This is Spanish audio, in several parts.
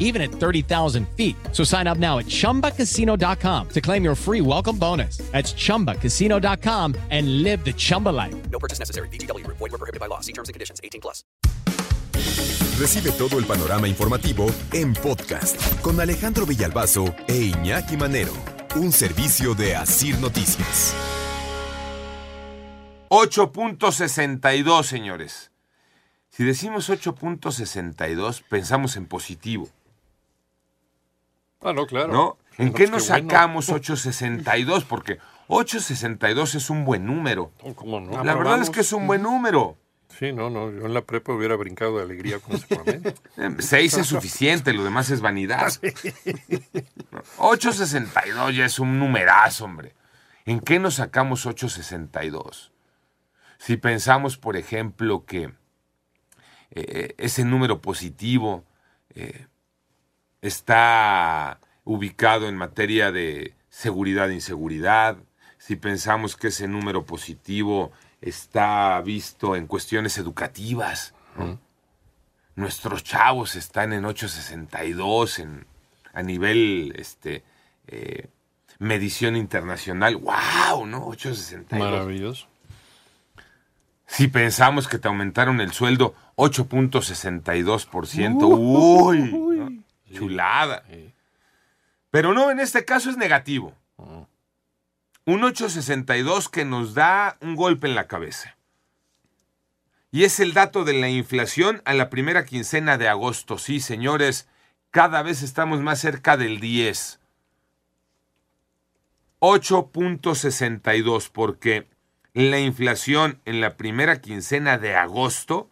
even at 30,000 feet. So sign up now at chumbacasino.com to claim your free welcome bonus. That's chumbacasino.com and live the Chumba life. No purchase necessary. BGW. Void were prohibited by law. See terms and conditions. 18 plus. Recibe todo el panorama informativo en podcast con Alejandro Villalbazo e Iñaki Manero, un servicio de Asir Noticias. 8.62, señores. Si decimos 8.62, pensamos en positivo, Ah, no, claro. ¿no? ¿En No, qué pues nos qué bueno. sacamos 8.62? Porque 8.62 es un buen número. No, ¿Cómo no? La verdad es que es un buen número. Sí, no, no. Yo en la prepa hubiera brincado de alegría con ese promedio. 6 es suficiente, lo demás es vanidad. 8.62 ya es un numerazo, hombre. ¿En qué nos sacamos 8.62? Si pensamos, por ejemplo, que eh, ese número positivo eh, está ubicado en materia de seguridad e inseguridad, si pensamos que ese número positivo está visto en cuestiones educativas, ¿no? nuestros chavos están en 862 en, a nivel este, eh, medición internacional. ¡Wow! ¿No? 862. Maravilloso. Si pensamos que te aumentaron el sueldo 8.62%, uy, ¿no? Chulada. Pero no, en este caso es negativo. Un 8.62 que nos da un golpe en la cabeza. Y es el dato de la inflación a la primera quincena de agosto. Sí, señores, cada vez estamos más cerca del 10. 8.62 porque la inflación en la primera quincena de agosto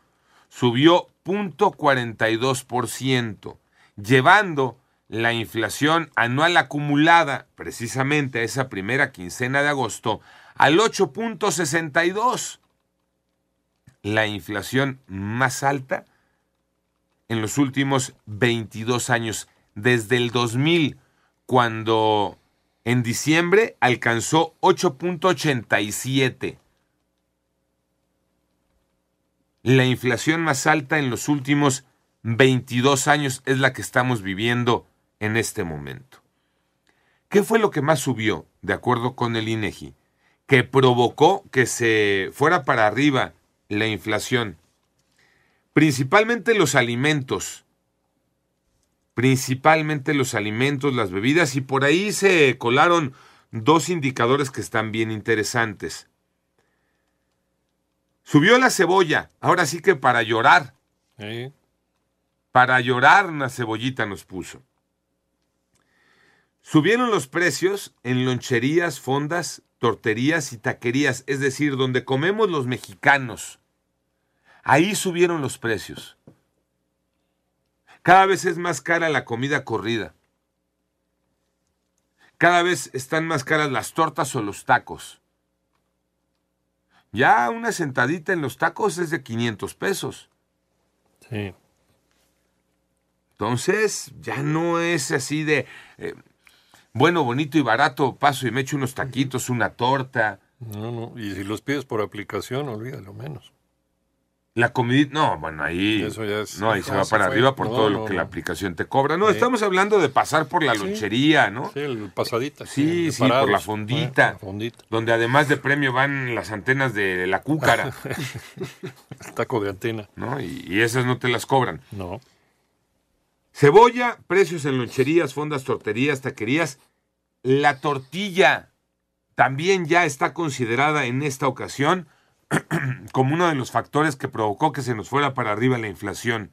subió 0.42%, llevando la inflación anual acumulada precisamente a esa primera quincena de agosto al 8.62. La inflación más alta en los últimos 22 años, desde el 2000, cuando en diciembre alcanzó 8.87. La inflación más alta en los últimos 22 años es la que estamos viviendo en este momento. ¿Qué fue lo que más subió, de acuerdo con el INEGI, que provocó que se fuera para arriba la inflación? Principalmente los alimentos. Principalmente los alimentos, las bebidas, y por ahí se colaron dos indicadores que están bien interesantes. Subió la cebolla, ahora sí que para llorar. Para llorar una cebollita nos puso. Subieron los precios en loncherías, fondas, torterías y taquerías, es decir, donde comemos los mexicanos. Ahí subieron los precios. Cada vez es más cara la comida corrida. Cada vez están más caras las tortas o los tacos. Ya una sentadita en los tacos es de 500 pesos. Sí. Entonces, ya no es así de eh, bueno, bonito y barato, paso y me echo unos taquitos, una torta. No, no. Y si los pides por aplicación, olvídalo menos. La comida, no, bueno, ahí, Eso ya es- no, ahí se va para fue. arriba por No, todo no, lo que no. la aplicación te cobra. No, Sí. estamos hablando de pasar por la Sí. lonchería, ¿no? Sí, el pasadita. Sí, sí, por la fondita. Ah, la fondita. Donde además de premio van las antenas de la cúcara, El taco de antena. ¿no? Y, y esas no te las cobran. No. Cebolla, precios en loncherías, fondas, torterías, taquerías. La tortilla también ya está considerada en esta ocasión como uno de los factores que provocó que se nos fuera para arriba la inflación.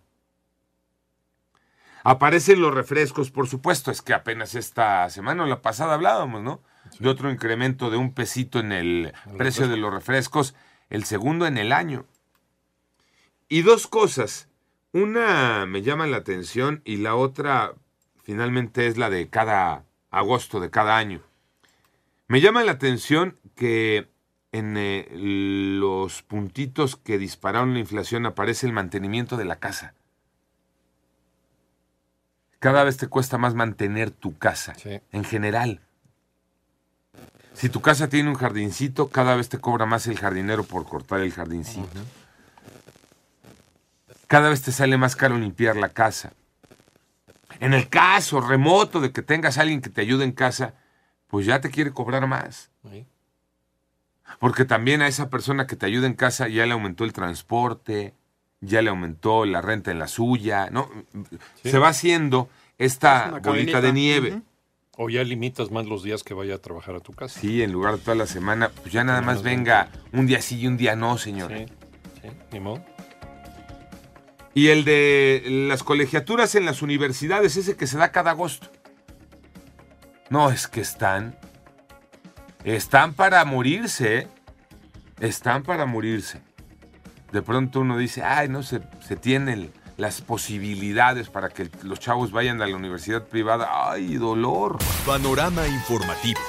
Aparecen los refrescos, por supuesto, es que apenas esta semana o la pasada hablábamos, ¿no? De otro incremento de un pesito en el precio de los refrescos, el segundo en el año. Y dos cosas. Una me llama la atención y la otra finalmente es la de cada agosto de cada año. Me llama la atención que en eh, los puntitos que dispararon la inflación aparece el mantenimiento de la casa. Cada vez te cuesta más mantener tu casa, Sí. en general. Si tu casa tiene un jardincito, cada vez te cobra más el jardinero por cortar el jardincito. Cada vez te sale más caro limpiar la casa. En el caso remoto de que tengas a alguien que te ayude en casa, pues ya te quiere cobrar más. Porque también a esa persona que te ayuda en casa ya le aumentó el transporte, ya le aumentó la renta en la suya, ¿no? Sí. Se va haciendo esta Es bolita cadenita. de nieve. O ya limitas más los días que vaya a trabajar a tu casa. Sí, en lugar de toda la semana, pues ya nada más venga un día sí y un día no, señor. Sí, sí, ni modo. Y el de las colegiaturas en las universidades, ese que se da cada agosto. No, es que están. Están para morirse, ¿eh? Están para morirse. De pronto uno dice, ay, no, se, se tienen las posibilidades para que los chavos vayan a la universidad privada. ¡Ay, dolor! Panorama informativo.